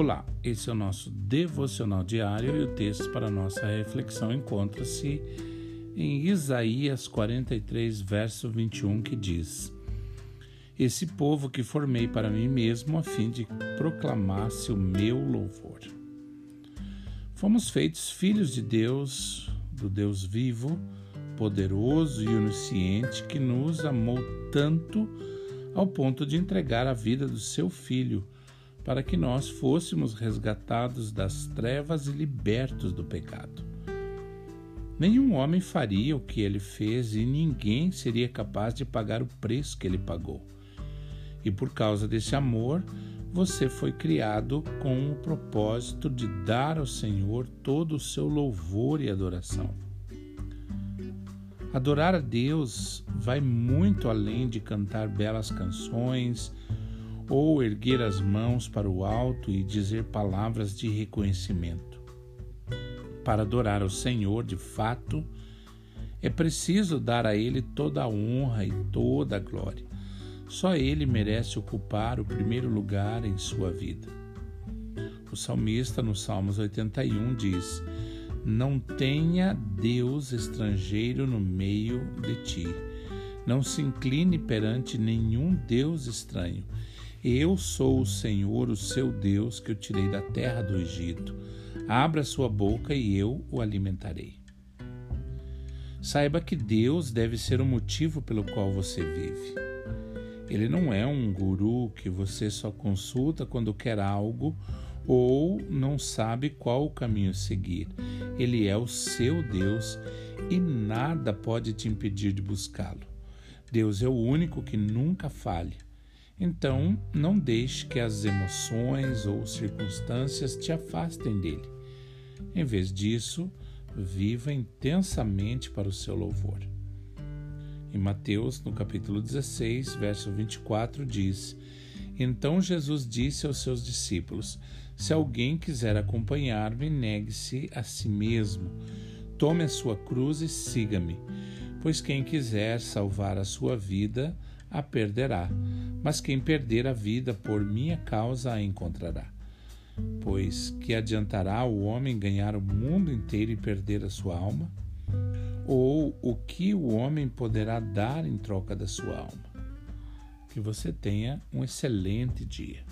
Olá, esse é o nosso devocional diário e o texto para nossa reflexão encontra-se em Isaías 43, verso 21, que diz: Esse povo que formei para mim mesmo a fim de proclamasse o meu louvor. Fomos feitos filhos de Deus, do Deus vivo, poderoso e onisciente que nos amou tanto ao ponto de entregar a vida do seu filho para que nós fôssemos resgatados das trevas e libertos do pecado. Nenhum homem faria o que ele fez e ninguém seria capaz de pagar o preço que ele pagou. E por causa desse amor, você foi criado com o propósito de dar ao Senhor todo o seu louvor e adoração. Adorar a Deus vai muito além de cantar belas canções ou erguer as mãos para o alto e dizer palavras de reconhecimento. Para adorar ao Senhor de fato, é preciso dar a Ele toda a honra e toda a glória. Só Ele merece ocupar o primeiro lugar em sua vida. O salmista, no Salmos 81, diz: Não tenha Deus estrangeiro no meio de ti. Não se incline perante nenhum Deus estranho eu sou o Senhor, o seu Deus, que eu tirei da terra do Egito. Abra sua boca e eu o alimentarei. Saiba que Deus deve ser o motivo pelo qual você vive. Ele não é um guru que você só consulta quando quer algo ou não sabe qual o caminho seguir. Ele é o seu Deus e nada pode te impedir de buscá-lo. Deus é o único que nunca falha. Então, não deixe que as emoções ou circunstâncias te afastem dele. Em vez disso, viva intensamente para o seu louvor. Em Mateus, no capítulo 16, verso 24, diz: Então Jesus disse aos seus discípulos: Se alguém quiser acompanhar-me, negue-se a si mesmo, tome a sua cruz e siga-me. Pois quem quiser salvar a sua vida, a perderá, mas quem perder a vida por minha causa a encontrará. Pois que adiantará o homem ganhar o mundo inteiro e perder a sua alma? Ou o que o homem poderá dar em troca da sua alma? Que você tenha um excelente dia.